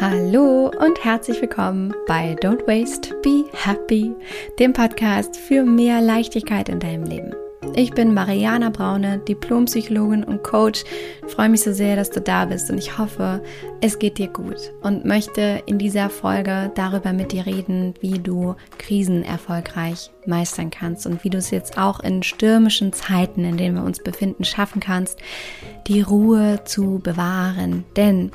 Hallo und herzlich willkommen bei Don't Waste, Be Happy, dem Podcast für mehr Leichtigkeit in deinem Leben. Ich bin Mariana Braune, Diplompsychologin und Coach. Freue mich so sehr, dass du da bist und ich hoffe, es geht dir gut und möchte in dieser Folge darüber mit dir reden, wie du Krisen erfolgreich meistern kannst und wie du es jetzt auch in stürmischen Zeiten, in denen wir uns befinden, schaffen kannst, die Ruhe zu bewahren. Denn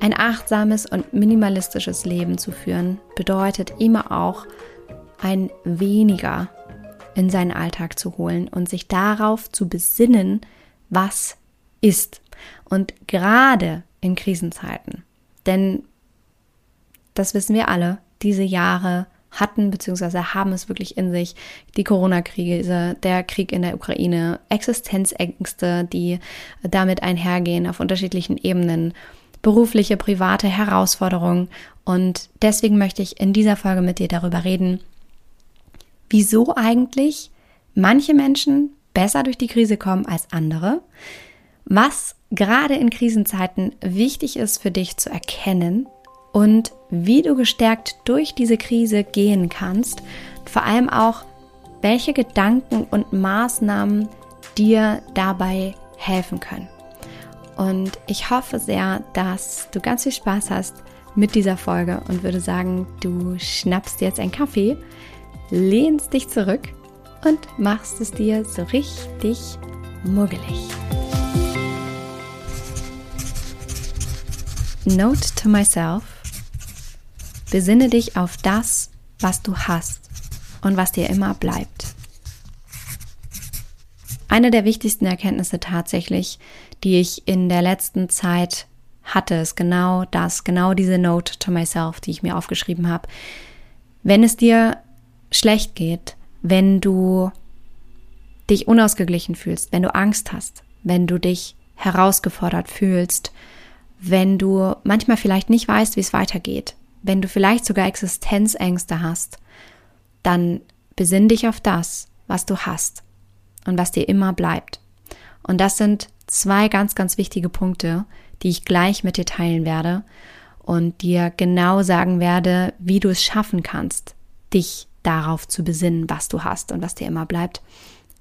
ein achtsames und minimalistisches Leben zu führen bedeutet immer auch ein weniger in seinen Alltag zu holen und sich darauf zu besinnen, was ist. Und gerade in Krisenzeiten, denn das wissen wir alle, diese Jahre hatten bzw. haben es wirklich in sich. Die Corona-Krise, der Krieg in der Ukraine, Existenzängste, die damit einhergehen auf unterschiedlichen Ebenen, berufliche, private Herausforderungen. Und deswegen möchte ich in dieser Folge mit dir darüber reden, wieso eigentlich manche Menschen besser durch die Krise kommen als andere, was gerade in Krisenzeiten wichtig ist für dich zu erkennen und wie du gestärkt durch diese Krise gehen kannst, vor allem auch, welche Gedanken und Maßnahmen dir dabei helfen können. Und ich hoffe sehr, dass du ganz viel Spaß hast mit dieser Folge und würde sagen, du schnappst jetzt einen Kaffee, lehnst dich zurück und machst es dir so richtig muggelig. Note to myself. Besinne dich auf das, was du hast und was dir immer bleibt. Eine der wichtigsten Erkenntnisse tatsächlich, die ich in der letzten Zeit hatte, ist genau das, genau diese Note to myself, die ich mir aufgeschrieben habe. Wenn es dir schlecht geht, wenn du dich unausgeglichen fühlst, wenn du Angst hast, wenn du dich herausgefordert fühlst, wenn du manchmal vielleicht nicht weißt, wie es weitergeht, wenn du vielleicht sogar Existenzängste hast, dann besinn dich auf das, was du hast und was dir immer bleibt. Und das sind zwei ganz, ganz wichtige Punkte, die ich gleich mit dir teilen werde und dir genau sagen werde, wie du es schaffen kannst, dich darauf zu besinnen, was du hast und was dir immer bleibt.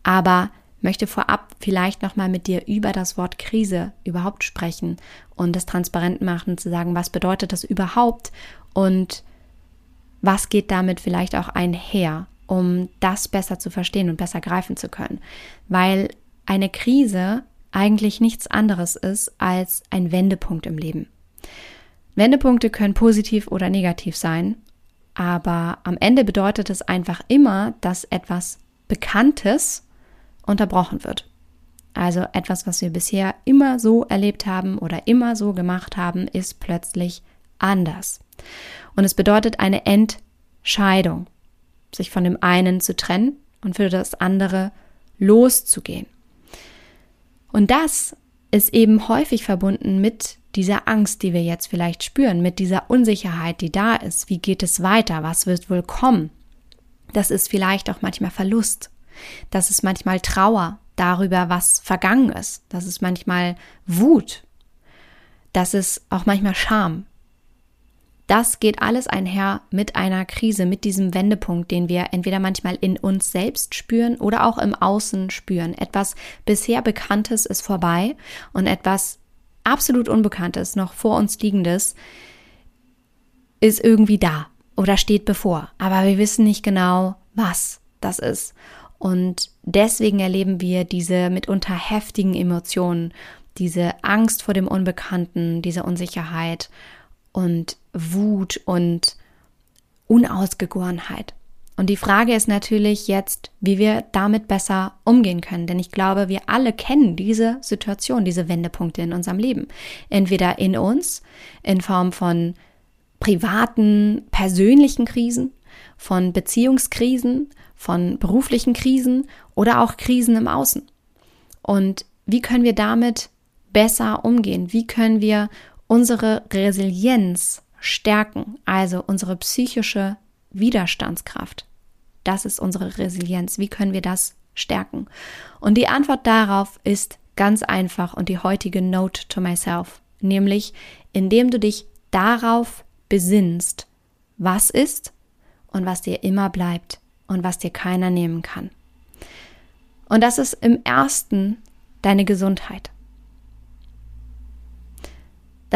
Aber möchte vorab vielleicht nochmal mit dir über das Wort Krise überhaupt sprechen und es transparent machen, zu sagen, was bedeutet das überhaupt und was geht damit vielleicht auch einher, um das besser zu verstehen und besser greifen zu können. Weil eine Krise eigentlich nichts anderes ist als ein Wendepunkt im Leben. Wendepunkte können positiv oder negativ sein aber am Ende bedeutet es einfach immer, dass etwas Bekanntes unterbrochen wird. Also etwas, was wir bisher immer so erlebt haben oder immer so gemacht haben, ist plötzlich anders. Und es bedeutet eine Entscheidung, sich von dem einen zu trennen und für das andere loszugehen. Und das ist eben häufig verbunden mit dieser Angst, die wir jetzt vielleicht spüren, mit dieser Unsicherheit, die da ist. Wie geht es weiter? Was wird wohl kommen? Das ist vielleicht auch manchmal Verlust. Das ist manchmal Trauer darüber, was vergangen ist. Das ist manchmal Wut. Das ist auch manchmal Scham. Das geht alles einher mit einer Krise, mit diesem Wendepunkt, den wir entweder manchmal in uns selbst spüren oder auch im Außen spüren. Etwas bisher Bekanntes ist vorbei und etwas absolut Unbekanntes, noch vor uns Liegendes, ist irgendwie da oder steht bevor. Aber wir wissen nicht genau, was das ist. Und deswegen erleben wir diese mitunter heftigen Emotionen, diese Angst vor dem Unbekannten, diese Unsicherheit und Wut und Unausgegorenheit. Und die Frage ist natürlich jetzt, wie wir damit besser umgehen können. Denn ich glaube, wir alle kennen diese Situation, diese Wendepunkte in unserem Leben. Entweder in uns, in Form von privaten, persönlichen Krisen, von Beziehungskrisen, von beruflichen Krisen oder auch Krisen im Außen. Und wie können wir damit besser umgehen? Wie können wir unsere Resilienz stärken, also unsere psychische Widerstandskraft. Das ist unsere Resilienz. Wie können wir das stärken? Und die Antwort darauf ist ganz einfach und die heutige Note to myself, nämlich indem du dich darauf besinnst, was ist und was dir immer bleibt und was dir keiner nehmen kann. Und das ist im ersten deine Gesundheit.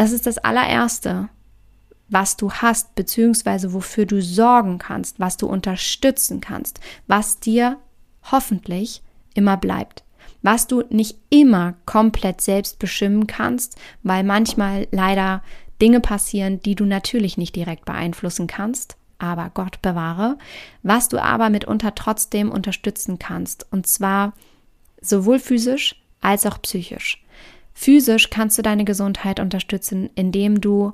Das ist das allererste, was du hast, beziehungsweise wofür du sorgen kannst, was du unterstützen kannst, was dir hoffentlich immer bleibt. Was du nicht immer komplett selbst bestimmen kannst, weil manchmal leider Dinge passieren, die du natürlich nicht direkt beeinflussen kannst, aber Gott bewahre, was du aber mitunter trotzdem unterstützen kannst, und zwar sowohl physisch als auch psychisch. Physisch kannst du deine Gesundheit unterstützen, indem du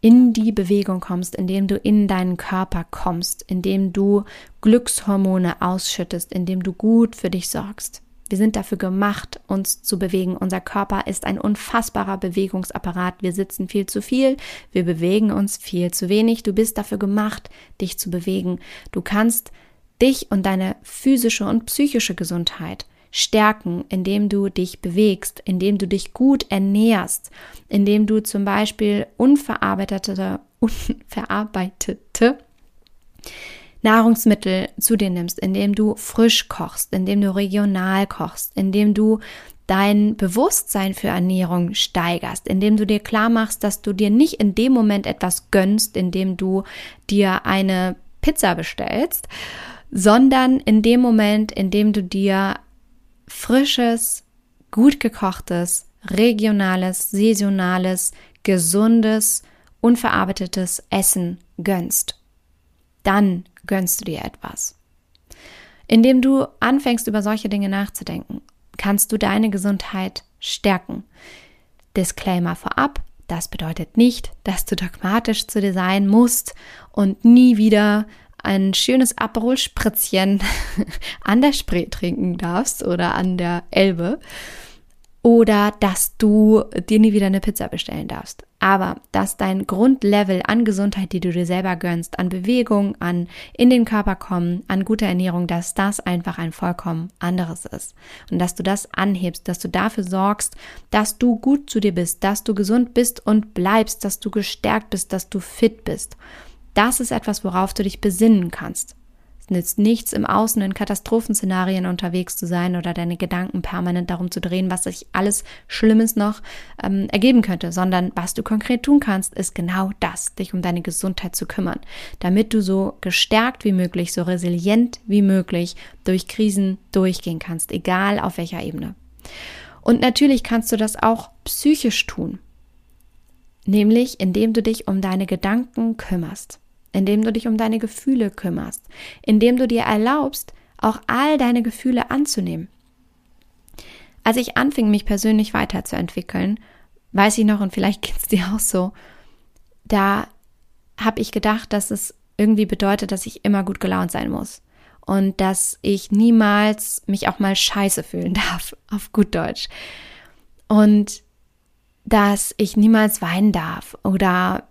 in die Bewegung kommst, indem du in deinen Körper kommst, indem du Glückshormone ausschüttest, indem du gut für dich sorgst. Wir sind dafür gemacht, uns zu bewegen. Unser Körper ist ein unfassbarer Bewegungsapparat. Wir sitzen viel zu viel, wir bewegen uns viel zu wenig. Du bist dafür gemacht, dich zu bewegen. Du kannst dich und deine physische und psychische Gesundheit stärken, indem du dich bewegst, indem du dich gut ernährst, indem du zum Beispiel unverarbeitete, unverarbeitete Nahrungsmittel zu dir nimmst, indem du frisch kochst, indem du regional kochst, indem du dein Bewusstsein für Ernährung steigerst, indem du dir klar machst, dass du dir nicht in dem Moment etwas gönnst, indem du dir eine Pizza bestellst, sondern in dem Moment, in dem du dir frisches, gut gekochtes, regionales, saisonales, gesundes, unverarbeitetes Essen gönnst. Dann gönnst du dir etwas. Indem du anfängst, über solche Dinge nachzudenken, kannst du deine Gesundheit stärken. Disclaimer vorab, das bedeutet nicht, dass du dogmatisch zu dir sein musst und nie wieder ein schönes Aperol-Spritzchen an der Spree trinken darfst oder an der Elbe oder dass du dir nie wieder eine Pizza bestellen darfst. Aber dass dein Grundlevel an Gesundheit, die du dir selber gönnst, an Bewegung, an in den Körper kommen, an guter Ernährung, dass das einfach ein vollkommen anderes ist. Und dass du das anhebst, dass du dafür sorgst, dass du gut zu dir bist, dass du gesund bist und bleibst, dass du gestärkt bist, dass du fit bist. Das ist etwas, worauf du dich besinnen kannst. Es nützt nichts, im Außen in Katastrophenszenarien unterwegs zu sein oder deine Gedanken permanent darum zu drehen, was sich alles Schlimmes noch ähm, ergeben könnte, sondern was du konkret tun kannst, ist genau das, dich um deine Gesundheit zu kümmern, damit du so gestärkt wie möglich, so resilient wie möglich durch Krisen durchgehen kannst, egal auf welcher Ebene. Und natürlich kannst du das auch psychisch tun, nämlich indem du dich um deine Gedanken kümmerst indem du dich um deine Gefühle kümmerst, indem du dir erlaubst, auch all deine Gefühle anzunehmen. Als ich anfing, mich persönlich weiterzuentwickeln, weiß ich noch, und vielleicht geht es dir auch so, da habe ich gedacht, dass es irgendwie bedeutet, dass ich immer gut gelaunt sein muss und dass ich niemals mich auch mal scheiße fühlen darf, auf gut Deutsch. Und dass ich niemals weinen darf oder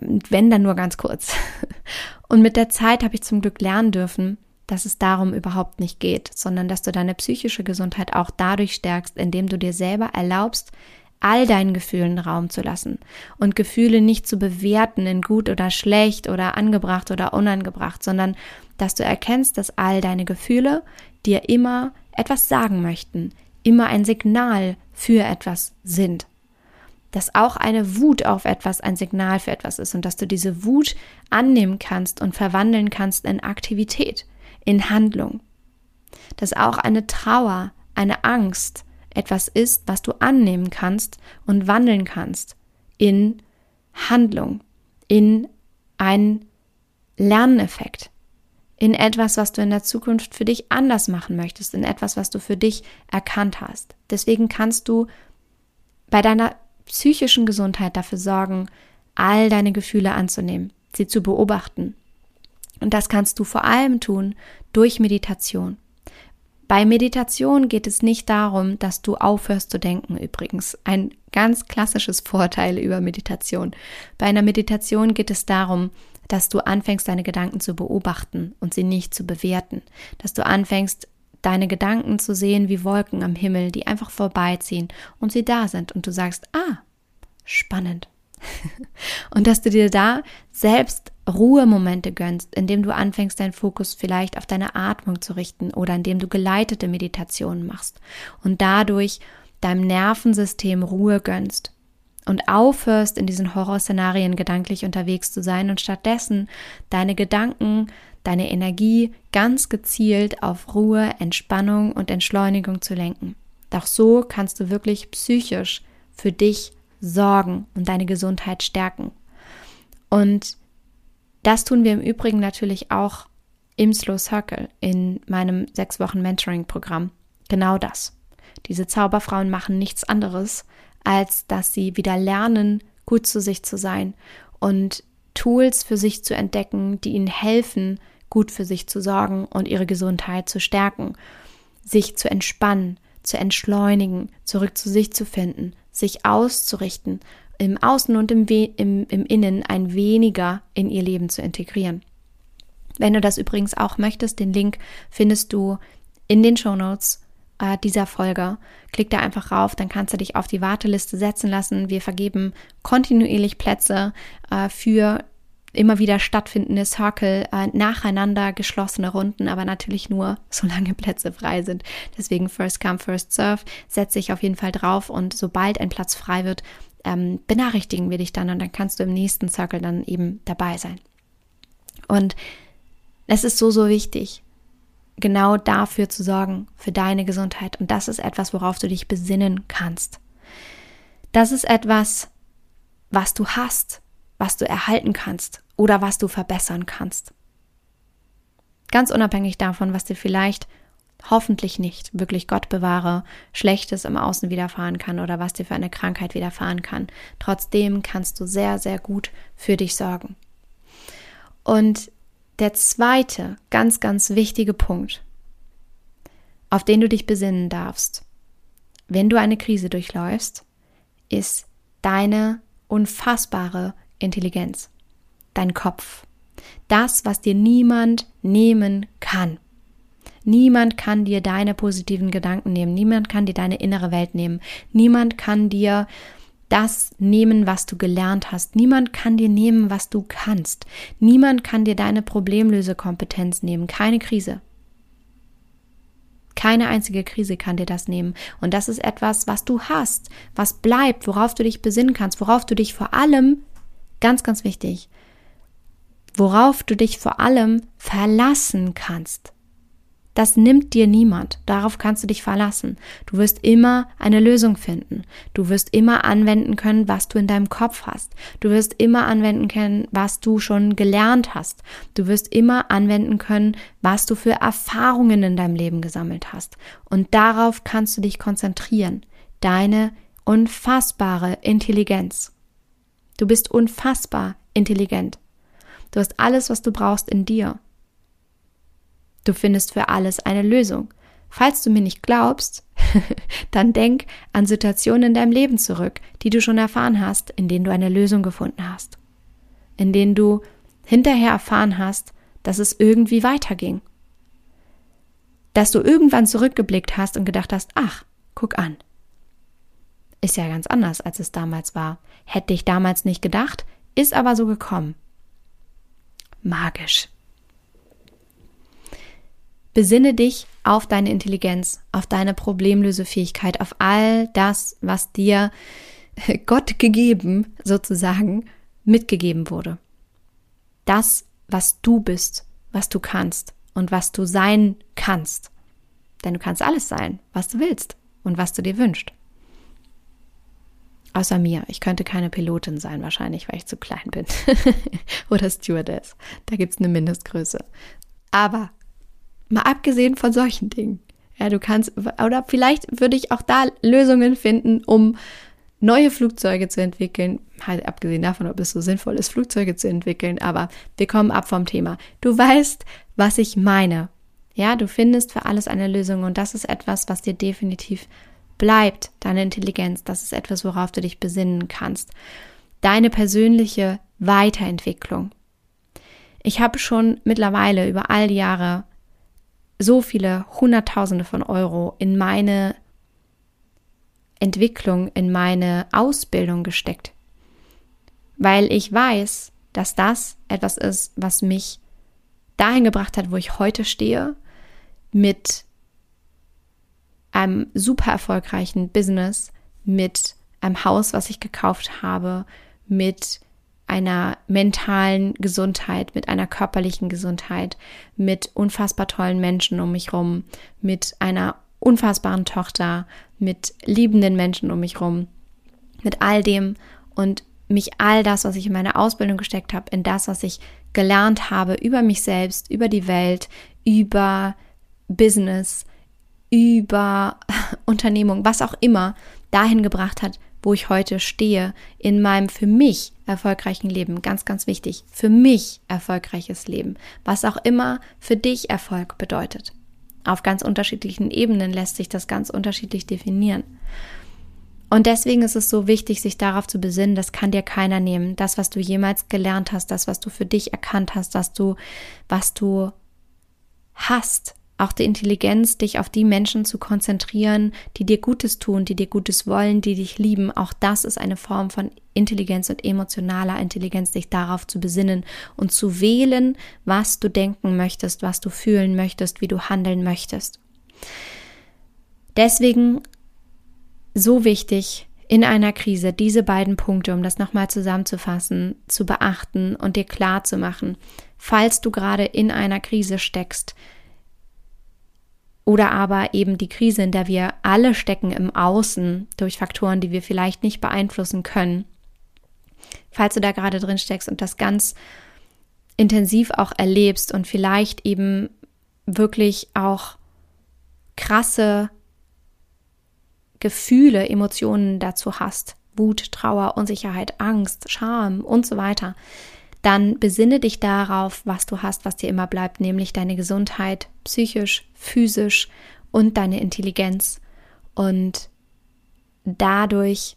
wenn dann nur ganz kurz. Und mit der Zeit habe ich zum Glück lernen dürfen, dass es darum überhaupt nicht geht, sondern dass du deine psychische Gesundheit auch dadurch stärkst, indem du dir selber erlaubst, all deinen Gefühlen Raum zu lassen und Gefühle nicht zu bewerten in gut oder schlecht oder angebracht oder unangebracht, sondern dass du erkennst, dass all deine Gefühle dir immer etwas sagen möchten, immer ein Signal für etwas sind dass auch eine Wut auf etwas ein Signal für etwas ist und dass du diese Wut annehmen kannst und verwandeln kannst in Aktivität, in Handlung. Dass auch eine Trauer, eine Angst etwas ist, was du annehmen kannst und wandeln kannst in Handlung, in einen Lerneffekt, in etwas, was du in der Zukunft für dich anders machen möchtest, in etwas, was du für dich erkannt hast. Deswegen kannst du bei deiner psychischen Gesundheit dafür sorgen, all deine Gefühle anzunehmen, sie zu beobachten. Und das kannst du vor allem tun durch Meditation. Bei Meditation geht es nicht darum, dass du aufhörst zu denken, übrigens. Ein ganz klassisches Vorteil über Meditation. Bei einer Meditation geht es darum, dass du anfängst, deine Gedanken zu beobachten und sie nicht zu bewerten. Dass du anfängst, deine Gedanken zu sehen wie Wolken am Himmel, die einfach vorbeiziehen und sie da sind und du sagst, ah, spannend. Und dass du dir da selbst Ruhemomente gönnst, indem du anfängst, deinen Fokus vielleicht auf deine Atmung zu richten oder indem du geleitete Meditationen machst und dadurch deinem Nervensystem Ruhe gönnst und aufhörst, in diesen Horrorszenarien gedanklich unterwegs zu sein und stattdessen deine Gedanken, deine Energie ganz gezielt auf Ruhe, Entspannung und Entschleunigung zu lenken. Doch so kannst du wirklich psychisch für dich sorgen und deine Gesundheit stärken. Und das tun wir im Übrigen natürlich auch im Slow Circle in meinem sechs Wochen Mentoring-Programm. Genau das. Diese Zauberfrauen machen nichts anderes, als dass sie wieder lernen, gut zu sich zu sein und Tools für sich zu entdecken, die ihnen helfen, gut für sich zu sorgen und ihre Gesundheit zu stärken, sich zu entspannen, zu entschleunigen, zurück zu sich zu finden, sich auszurichten, im Außen und im, im, im Innen ein weniger in ihr Leben zu integrieren. Wenn du das übrigens auch möchtest, den Link findest du in den Show Notes äh, dieser Folge. Klick da einfach rauf, dann kannst du dich auf die Warteliste setzen lassen. Wir vergeben kontinuierlich Plätze äh, für immer wieder stattfindende Circle, äh, nacheinander geschlossene Runden, aber natürlich nur, solange Plätze frei sind. Deswegen First Come, First Serve, setze ich auf jeden Fall drauf und sobald ein Platz frei wird, ähm, benachrichtigen wir dich dann und dann kannst du im nächsten Circle dann eben dabei sein. Und es ist so, so wichtig, genau dafür zu sorgen, für deine Gesundheit. Und das ist etwas, worauf du dich besinnen kannst. Das ist etwas, was du hast, was du erhalten kannst oder was du verbessern kannst. Ganz unabhängig davon, was dir vielleicht hoffentlich nicht, wirklich Gott bewahre, Schlechtes im Außen widerfahren kann oder was dir für eine Krankheit widerfahren kann. Trotzdem kannst du sehr, sehr gut für dich sorgen. Und der zweite ganz, ganz wichtige Punkt, auf den du dich besinnen darfst, wenn du eine Krise durchläufst, ist deine unfassbare Intelligenz, dein Kopf. Das, was dir niemand nehmen kann. Niemand kann dir deine positiven Gedanken nehmen. Niemand kann dir deine innere Welt nehmen. Niemand kann dir das nehmen, was du gelernt hast. Niemand kann dir nehmen, was du kannst. Niemand kann dir deine Problemlösekompetenz nehmen. Keine Krise. Keine einzige Krise kann dir das nehmen. Und das ist etwas, was du hast, was bleibt, worauf du dich besinnen kannst, worauf du dich vor allem, ganz, ganz wichtig, worauf du dich vor allem verlassen kannst. Das nimmt dir niemand. Darauf kannst du dich verlassen. Du wirst immer eine Lösung finden. Du wirst immer anwenden können, was du in deinem Kopf hast. Du wirst immer anwenden können, was du schon gelernt hast. Du wirst immer anwenden können, was du für Erfahrungen in deinem Leben gesammelt hast. Und darauf kannst du dich konzentrieren. Deine unfassbare Intelligenz. Du bist unfassbar intelligent. Du hast alles, was du brauchst in dir. Du findest für alles eine Lösung. Falls du mir nicht glaubst, dann denk an Situationen in deinem Leben zurück, die du schon erfahren hast, in denen du eine Lösung gefunden hast. In denen du hinterher erfahren hast, dass es irgendwie weiterging. Dass du irgendwann zurückgeblickt hast und gedacht hast, ach, guck an. Ist ja ganz anders, als es damals war. Hätte ich damals nicht gedacht, ist aber so gekommen. Magisch. Besinne dich auf deine Intelligenz, auf deine Problemlösefähigkeit, auf all das, was dir Gott gegeben, sozusagen, mitgegeben wurde. Das, was du bist, was du kannst und was du sein kannst. Denn du kannst alles sein, was du willst und was du dir wünschst. Außer mir. Ich könnte keine Pilotin sein, wahrscheinlich, weil ich zu klein bin. Oder Stewardess. Da gibt es eine Mindestgröße. Aber Mal abgesehen von solchen Dingen. Ja, du kannst, oder vielleicht würde ich auch da Lösungen finden, um neue Flugzeuge zu entwickeln. Halt abgesehen davon, ob es so sinnvoll ist, Flugzeuge zu entwickeln, aber wir kommen ab vom Thema. Du weißt, was ich meine. Ja, du findest für alles eine Lösung und das ist etwas, was dir definitiv bleibt, deine Intelligenz. Das ist etwas, worauf du dich besinnen kannst. Deine persönliche Weiterentwicklung. Ich habe schon mittlerweile über all die Jahre so viele Hunderttausende von Euro in meine Entwicklung, in meine Ausbildung gesteckt. weil ich weiß, dass das etwas ist, was mich dahin gebracht hat, wo ich heute stehe, mit einem super erfolgreichen Business, mit einem Haus, was ich gekauft habe, mit einer mentalen Gesundheit, mit einer körperlichen Gesundheit, mit unfassbar tollen Menschen um mich rum, mit einer unfassbaren Tochter, mit liebenden Menschen um mich rum, mit all dem und mich all das, was ich in meine Ausbildung gesteckt habe, in das, was ich gelernt habe über mich selbst, über die Welt, über Business, über Unternehmung, was auch immer, dahin gebracht hat, wo ich heute stehe, in meinem für mich erfolgreichen Leben. Ganz, ganz wichtig, für mich erfolgreiches Leben, was auch immer für dich Erfolg bedeutet. Auf ganz unterschiedlichen Ebenen lässt sich das ganz unterschiedlich definieren. Und deswegen ist es so wichtig, sich darauf zu besinnen, das kann dir keiner nehmen. Das, was du jemals gelernt hast, das, was du für dich erkannt hast, dass du, was du hast, auch die Intelligenz, dich auf die Menschen zu konzentrieren, die dir Gutes tun, die dir Gutes wollen, die dich lieben. Auch das ist eine Form von Intelligenz und emotionaler Intelligenz, dich darauf zu besinnen und zu wählen, was du denken möchtest, was du fühlen möchtest, wie du handeln möchtest. Deswegen so wichtig, in einer Krise diese beiden Punkte, um das nochmal zusammenzufassen, zu beachten und dir klar zu machen, falls du gerade in einer Krise steckst, oder aber eben die Krise, in der wir alle stecken im Außen durch Faktoren, die wir vielleicht nicht beeinflussen können. Falls du da gerade drin steckst und das ganz intensiv auch erlebst und vielleicht eben wirklich auch krasse Gefühle, Emotionen dazu hast, Wut, Trauer, Unsicherheit, Angst, Scham und so weiter, dann besinne dich darauf, was du hast, was dir immer bleibt, nämlich deine Gesundheit, psychisch, physisch und deine Intelligenz. Und dadurch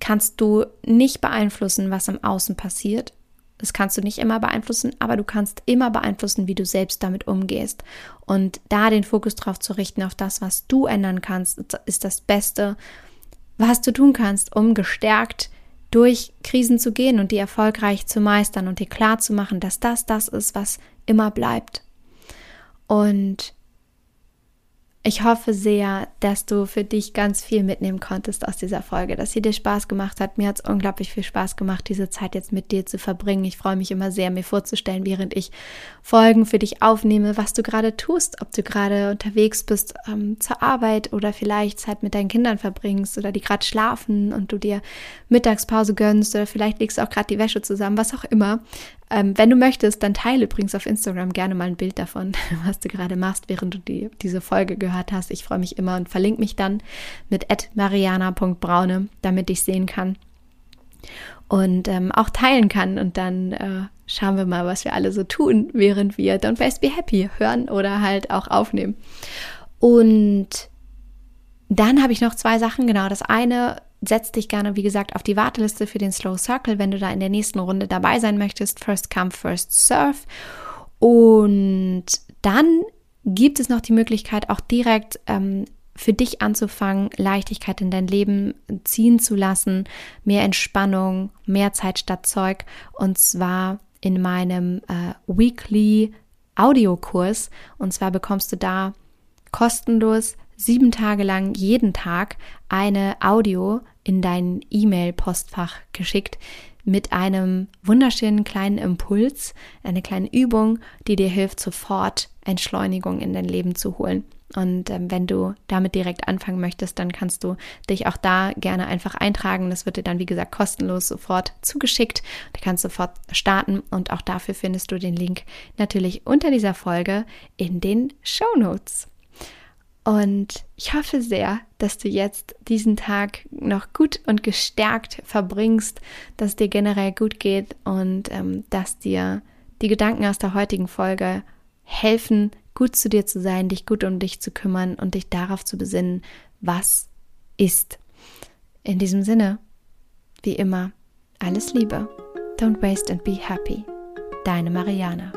kannst du nicht beeinflussen, was im Außen passiert. Das kannst du nicht immer beeinflussen, aber du kannst immer beeinflussen, wie du selbst damit umgehst. Und da den Fokus drauf zu richten, auf das, was du ändern kannst, ist das Beste, was du tun kannst, um gestärkt durch Krisen zu gehen und die erfolgreich zu meistern und dir klar zu machen, dass das das ist, was immer bleibt. Und ich hoffe sehr, dass du für dich ganz viel mitnehmen konntest aus dieser Folge, dass sie dir Spaß gemacht hat. Mir hat es unglaublich viel Spaß gemacht, diese Zeit jetzt mit dir zu verbringen. Ich freue mich immer sehr, mir vorzustellen, während ich Folgen für dich aufnehme, was du gerade tust, ob du gerade unterwegs bist ähm, zur Arbeit oder vielleicht Zeit mit deinen Kindern verbringst oder die gerade schlafen und du dir Mittagspause gönnst oder vielleicht legst du auch gerade die Wäsche zusammen, was auch immer. Ähm, wenn du möchtest, dann teile übrigens auf Instagram gerne mal ein Bild davon, was du gerade machst, während du die, diese Folge gehört hast. Ich freue mich immer und verlinke mich dann mit mariana.braune, damit ich sehen kann und ähm, auch teilen kann. Und dann äh, schauen wir mal, was wir alle so tun, während wir Don't Best Be Happy hören oder halt auch aufnehmen. Und dann habe ich noch zwei Sachen. Genau, das eine setz dich gerne, wie gesagt, auf die Warteliste für den Slow Circle, wenn du da in der nächsten Runde dabei sein möchtest. First come, first serve. Und dann gibt es noch die Möglichkeit, auch direkt ähm, für dich anzufangen, Leichtigkeit in dein Leben ziehen zu lassen, mehr Entspannung, mehr Zeit statt Zeug. Und zwar in meinem äh, Weekly Audiokurs. Und zwar bekommst du da kostenlos sieben Tage lang jeden Tag eine Audio in dein E-Mail-Postfach geschickt mit einem wunderschönen kleinen Impuls, eine kleine Übung, die dir hilft, sofort Entschleunigung in dein Leben zu holen. Und ähm, wenn du damit direkt anfangen möchtest, dann kannst du dich auch da gerne einfach eintragen. Das wird dir dann, wie gesagt, kostenlos sofort zugeschickt. Du kannst sofort starten und auch dafür findest du den Link natürlich unter dieser Folge in den Show Notes. Und ich hoffe sehr, dass du jetzt diesen Tag noch gut und gestärkt verbringst, dass es dir generell gut geht und ähm, dass dir die Gedanken aus der heutigen Folge helfen, gut zu dir zu sein, dich gut um dich zu kümmern und dich darauf zu besinnen, was ist. In diesem Sinne, wie immer, alles Liebe. Don't waste and be happy. Deine Mariana.